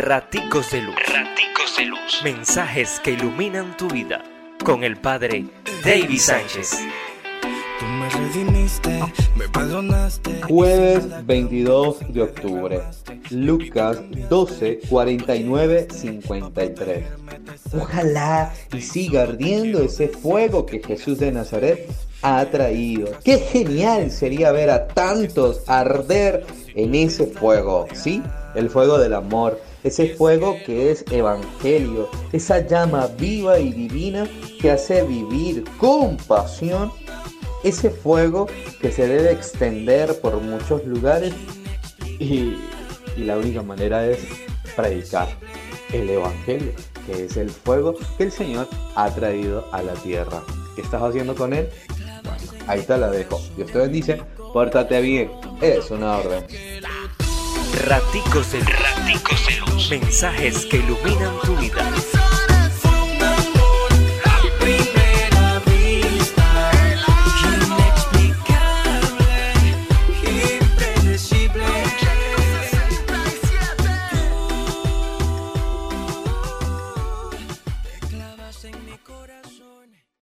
Raticos de Luz. Raticos de Luz. Mensajes que iluminan tu vida. Con el Padre David Sánchez. Jueves 22 de octubre. Lucas 12, 49, 53. Ojalá y siga ardiendo ese fuego que Jesús de Nazaret ha traído. Qué genial sería ver a tantos arder en ese fuego, ¿sí? El fuego del amor, ese fuego que es evangelio, esa llama viva y divina que hace vivir con pasión, ese fuego que se debe extender por muchos lugares y, y la única manera es predicar el evangelio, que es el fuego que el Señor ha traído a la tierra. ¿Qué estás haciendo con él? Ahí te la dejo. Dios te bendice. Pórtate bien. Es una orden. Raticos de luz. Raticos de luz. Mensajes que iluminan tu vida.